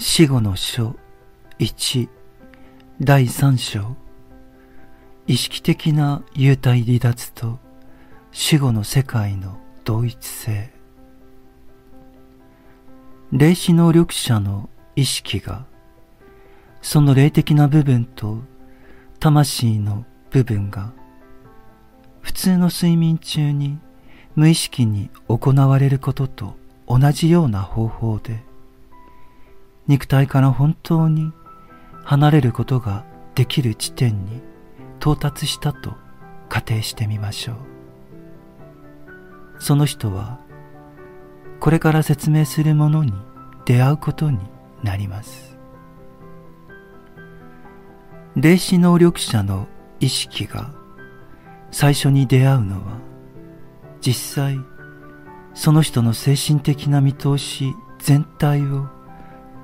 死後の書1第3章。意識的な幽体離脱と死後の世界の同一性。霊視能力者の意識がその霊的な部分と魂の部分が普通の睡眠中に無意識に行われることと同じような方法で肉体から本当に離れることができる地点に到達したと仮定してみましょう。その人はこれから説明するものに出会うことになります。霊視能力者の意識が最初に出会うのは実際その人の精神的な見通し全体を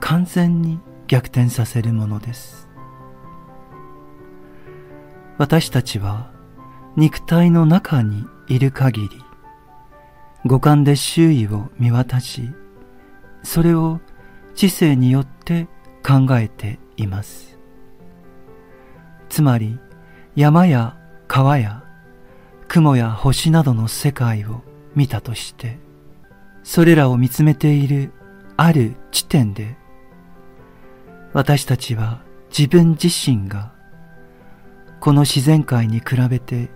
完全に逆転させるものです。私たちは肉体の中にいる限り五感で周囲を見渡しそれを知性によって考えています。つまり山や川や雲や星などの世界を見たとしてそれらを見つめているある地点で私たちは自分自身がこの自然界に比べて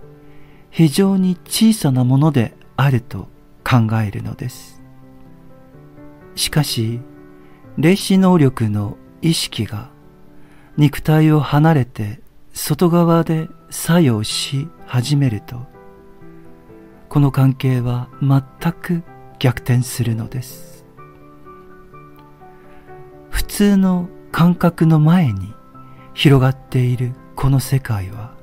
非常に小さなものであると考えるのです。しかし、霊視能力の意識が肉体を離れて外側で作用し始めると、この関係は全く逆転するのです。普通の感覚の前に広がっているこの世界は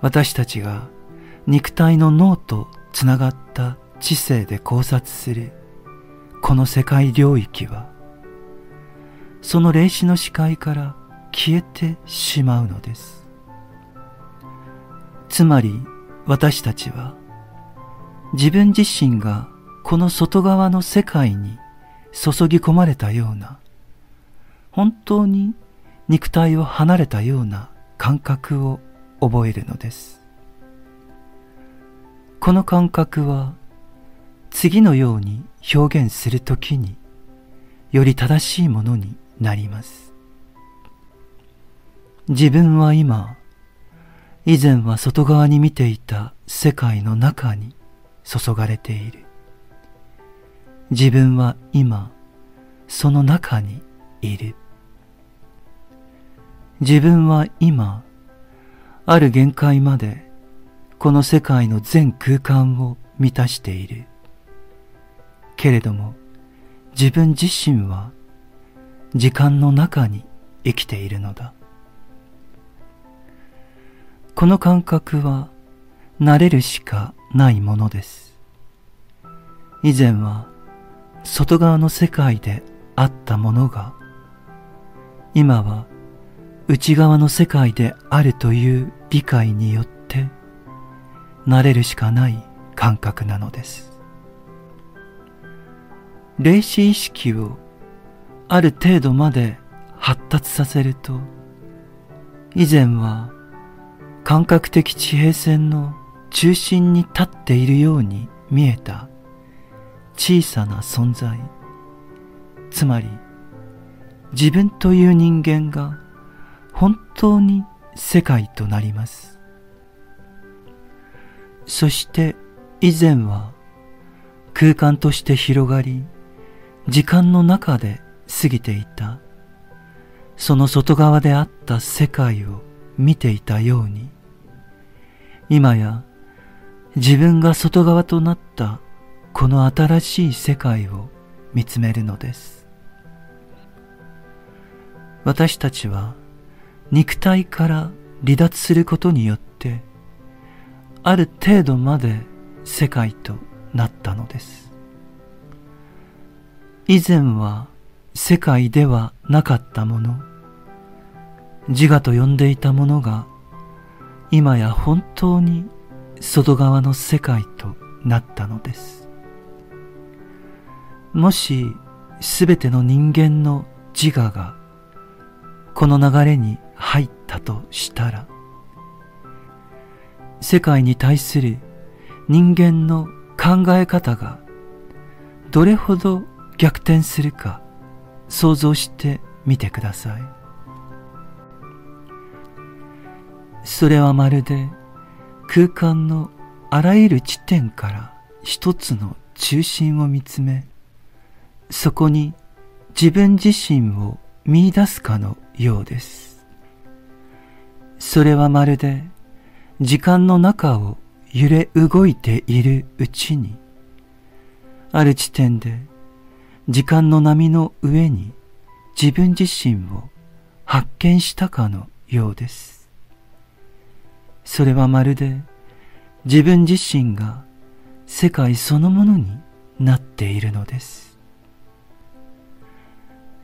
私たちが肉体の脳とつながった知性で考察するこの世界領域はその霊視の視界から消えてしまうのです。つまり私たちは自分自身がこの外側の世界に注ぎ込まれたような本当に肉体を離れたような感覚を覚えるのです。この感覚は次のように表現するときにより正しいものになります。自分は今、以前は外側に見ていた世界の中に注がれている。自分は今、その中にいる。自分は今、ある限界までこの世界の全空間を満たしている。けれども自分自身は時間の中に生きているのだ。この感覚は慣れるしかないものです。以前は外側の世界であったものが今は内側の世界であるという理解によって慣れるしかない感覚なのです。霊視意識をある程度まで発達させると以前は感覚的地平線の中心に立っているように見えた小さな存在つまり自分という人間が本当に世界となります。そして以前は空間として広がり、時間の中で過ぎていた、その外側であった世界を見ていたように、今や自分が外側となったこの新しい世界を見つめるのです。私たちは肉体から離脱することによってある程度まで世界となったのです。以前は世界ではなかったもの自我と呼んでいたものが今や本当に外側の世界となったのです。もしすべての人間の自我がこの流れに入ったとしたら世界に対する人間の考え方がどれほど逆転するか想像してみてください。それはまるで空間のあらゆる地点から一つの中心を見つめそこに自分自身を見出すかのようです。それはまるで時間の中を揺れ動いているうちにある地点で時間の波の上に自分自身を発見したかのようです。それはまるで自分自身が世界そのものになっているのです。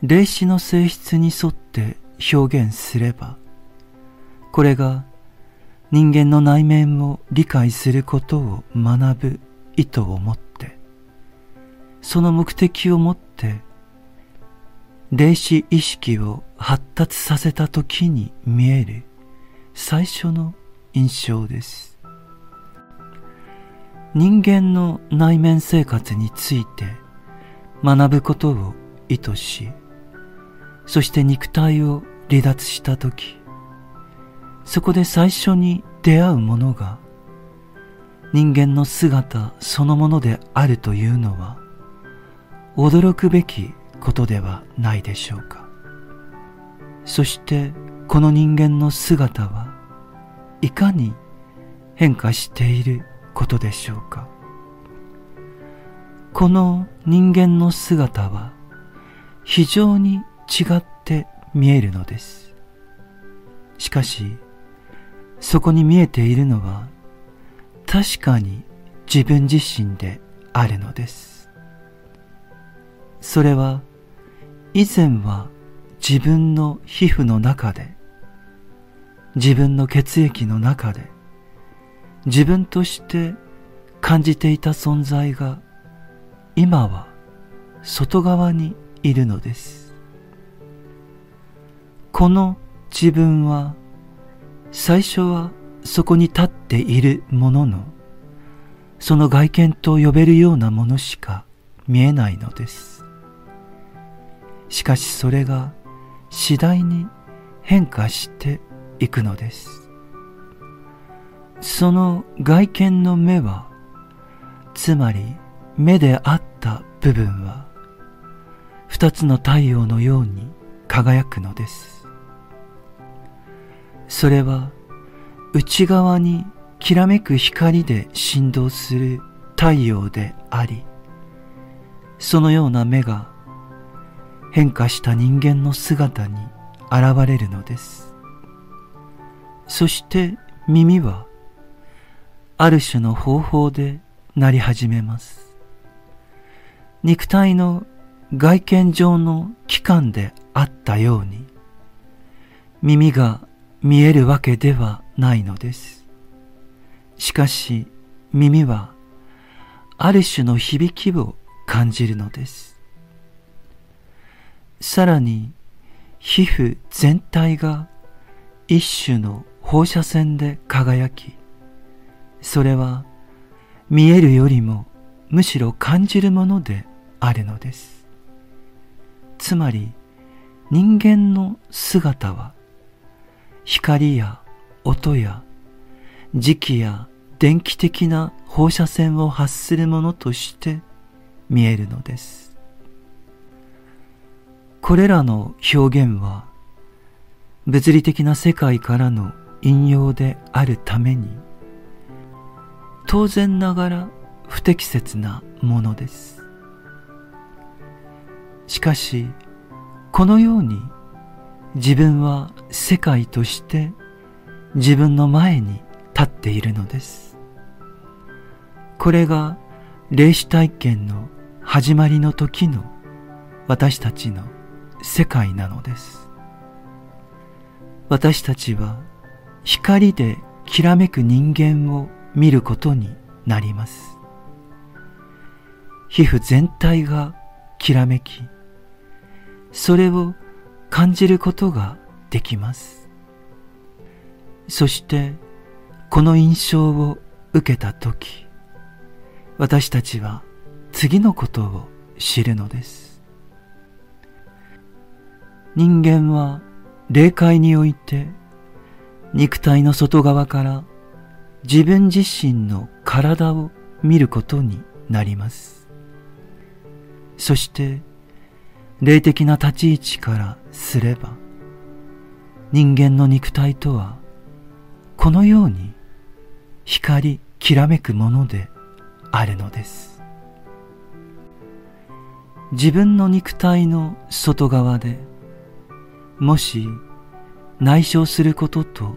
霊視の性質に沿って表現すればこれが人間の内面を理解することを学ぶ意図を持ってその目的を持って霊視意識を発達させた時に見える最初の印象です。人間の内面生活について学ぶことを意図しそして肉体を離脱した時そこで最初に出会うものが人間の姿そのものであるというのは驚くべきことではないでしょうか。そしてこの人間の姿はいかに変化していることでしょうか。この人間の姿は非常に違って見えるのです。しかしそこに見えているのは確かに自分自身であるのです。それは以前は自分の皮膚の中で自分の血液の中で自分として感じていた存在が今は外側にいるのです。この自分は最初はそこに立っているもののその外見と呼べるようなものしか見えないのですしかしそれが次第に変化していくのですその外見の目は、つまり目であった部分は、二つの太陽のように輝くのです。それは内側にきらめく光で振動する太陽であり、そのような目が変化した人間の姿に現れるのです。そして耳はある種の方法でなり始めます。肉体の外見上の器官であったように、耳が見えるわけではないのです。しかし耳はある種の響きを感じるのです。さらに皮膚全体が一種の放射線で輝き、それは見えるよりもむしろ感じるものであるのです。つまり人間の姿は光や音や磁気や電気的な放射線を発するものとして見えるのです。これらの表現は物理的な世界からの引用であるために当然ながら不適切なものですしかしこのように自分は世界として自分の前に立っているのです。これが霊視体験の始まりの時の私たちの世界なのです。私たちは光できらめく人間を見ることになります。皮膚全体がきらめきそれを感じることができます。そしてこの印象を受けたとき、私たちは次のことを知るのです。人間は霊界において肉体の外側から自分自身の体を見ることになります。そして霊的な立ち位置からすれば人間の肉体とはこのように光きらめくものであるのです。自分の肉体の外側でもし内省することと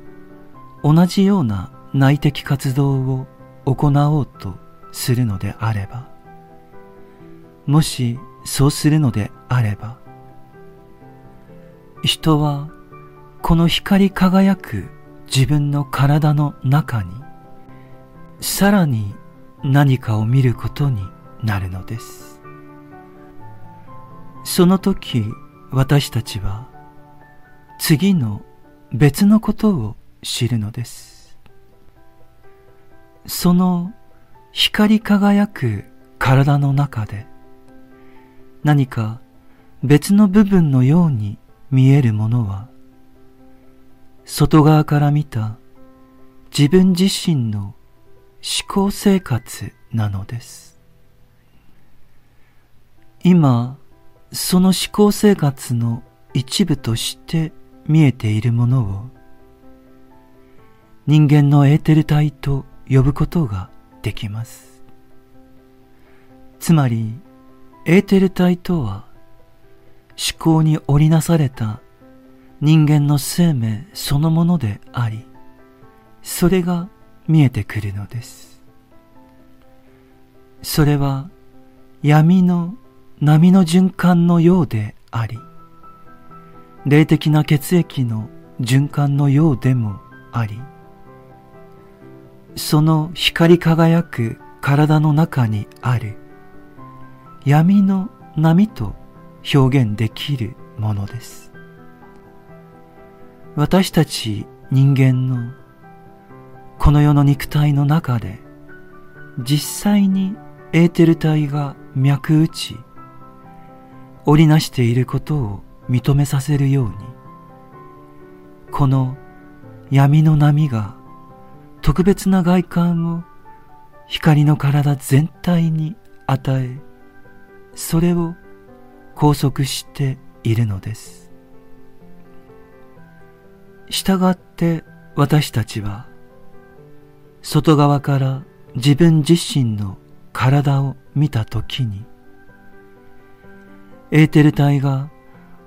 同じような内的活動を行おうとするのであればもしそうするのであれば人はこの光り輝く自分の体の中にさらに何かを見ることになるのです。その時私たちは次の別のことを知るのです。その光り輝く体の中で何か別の部分のように見えるものは外側から見た自分自身の思考生活なのです。今、その思考生活の一部として見えているものを人間のエーテル体と呼ぶことができます。つまり、エーテル体とは思考に織りなされた人間の生命そのものであり、それが見えてくるのです。それは闇の波の循環のようであり、霊的な血液の循環のようでもあり、その光り輝く体の中にある闇の波と表現できるものです。私たち人間のこの世の肉体の中で実際にエーテル体が脈打ち織りなしていることを認めさせるようにこの闇の波が特別な外観を光の体全体に与えそれを拘束しているのです。従って私たちは外側から自分自身の体を見たときにエーテル体が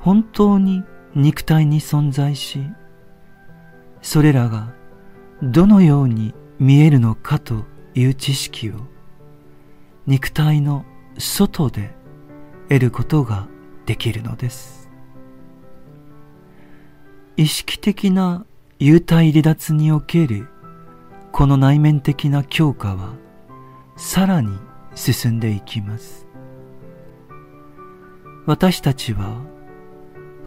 本当に肉体に存在しそれらがどのように見えるのかという知識を肉体の外で得ることができるのです。意識的な幽体離脱におけるこの内面的な強化はさらに進んでいきます。私たちは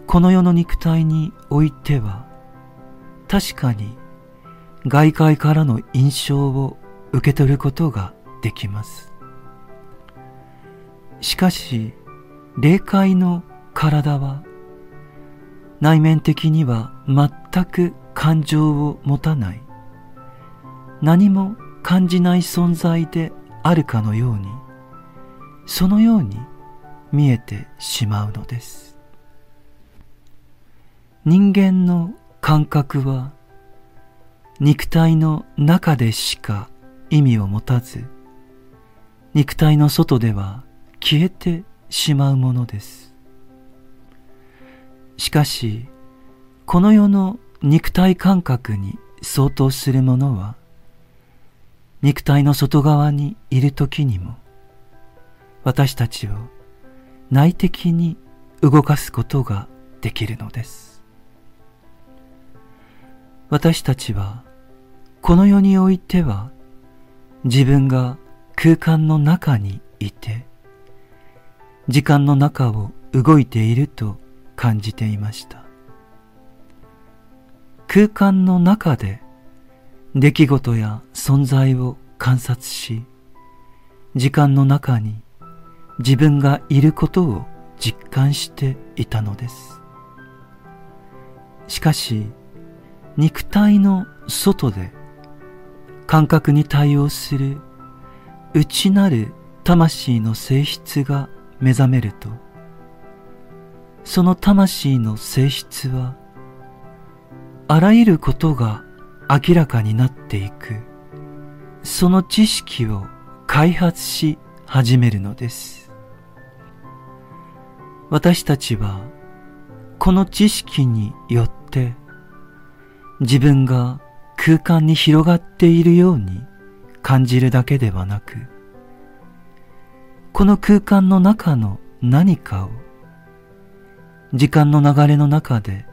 この世の肉体においては確かに外界からの印象を受け取ることができます。しかし霊界の体は内面的には全く感情を持たない。何も感じない存在であるかのようにそのように見えてしまうのです。人間の感覚は肉体の中でしか意味を持たず肉体の外では消えてしまうものです。しかし、この世の肉体感覚に相当するものは、肉体の外側にいる時にも、私たちを内的に動かすことができるのです。私たちは、この世においては、自分が空間の中にいて、時間の中を動いていると感じていました。空間の中で出来事や存在を観察し時間の中に自分がいることを実感していたのです。しかし肉体の外で感覚に対応する内なる魂の性質が目覚めるとその魂の性質はあらゆることが明らかになっていく。その知識を開発し始めるのです。私たちはこの知識によって自分が空間に広がっているように感じるだけではなくこの空間の中の何かを。時間の流れの中で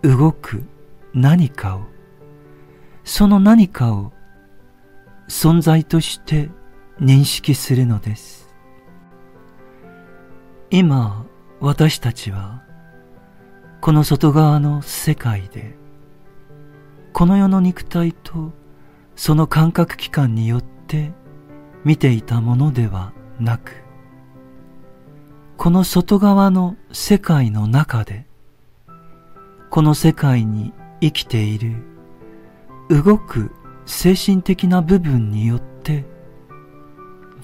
動く何かを。その何かを存在として認識するのです。今私たちはこの外側の世界でこの世の肉体とその感覚器官によって見ていたものではなく。この外側の世界の中でこの世界に生きている動く精神的な部分によって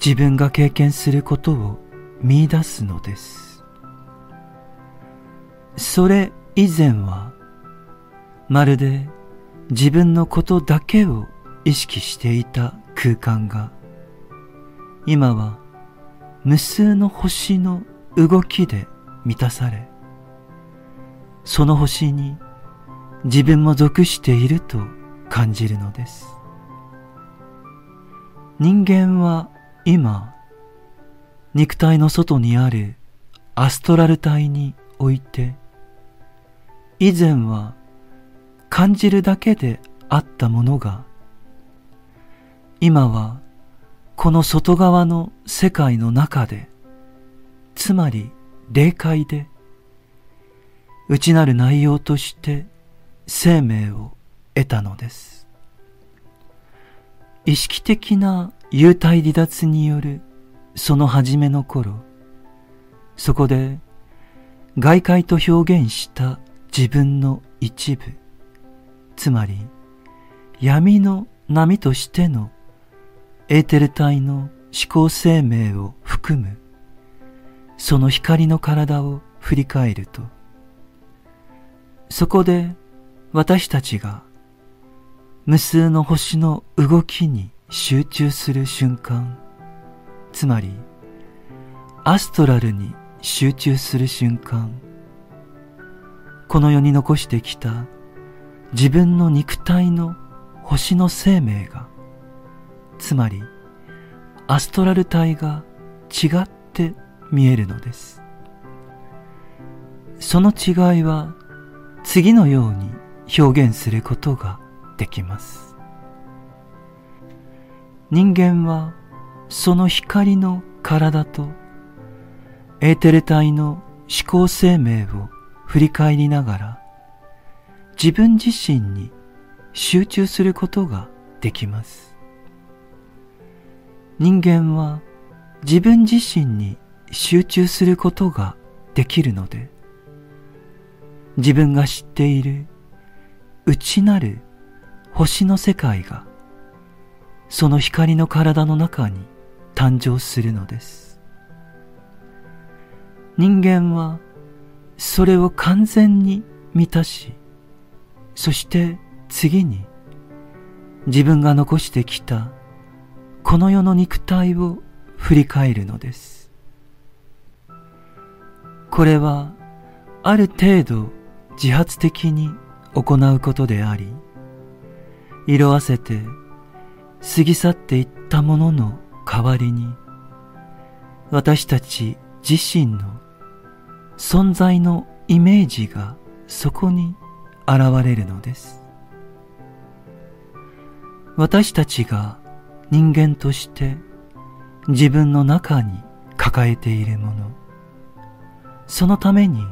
自分が経験することを見出すのです。それ以前はまるで自分のことだけを意識していた空間が今は無数の星の動きで満たされその星に自分も属していると感じるのです。人間は今肉体の外にあるアストラル体において以前は感じるだけであったものが今はこの外側の世界の中でつまり霊界で内なる内容として生命を得たのです。意識的な幽体離脱によるその初めの頃、そこで外界と表現した自分の一部、つまり闇の波としてのエーテル体の思考生命を含むその光の体を振り返るとそこで私たちが無数の星の動きに集中する瞬間、つまりアストラルに集中する瞬間、この世に残してきた自分の肉体の星の生命が、つまりアストラル体が違って見えるのです。その違いは次のように表現することができます。人間はその光の体とエーテル体の思考生命を振り返りながら自分自身に集中することができます。人間は自分自身に集中することができるので自分が知っている内なる星の世界がその光の体の中に誕生するのです。人間はそれを完全に満たしそして次に自分が残してきたこの世の肉体を振り返るのです。これはある程度自発的に行うことであり色あせて過ぎ去っていったものの代わりに私たち自身の存在のイメージがそこに現れるのです。私たちが人間として自分の中に抱えているものそのために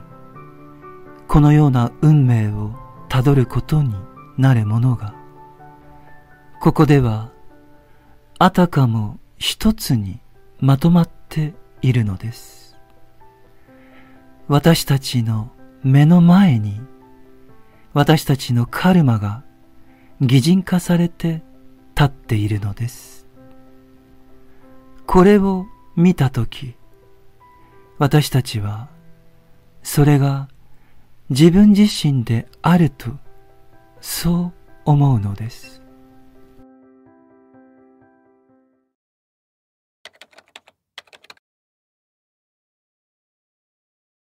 このような運命をたどることになるものが、ここでは、あたかも一つにまとまっているのです。私たちの目の前に、私たちのカルマが擬人化されて立っているのです。これを見たとき、私たちは、それが自分自身であると、そう思うのです。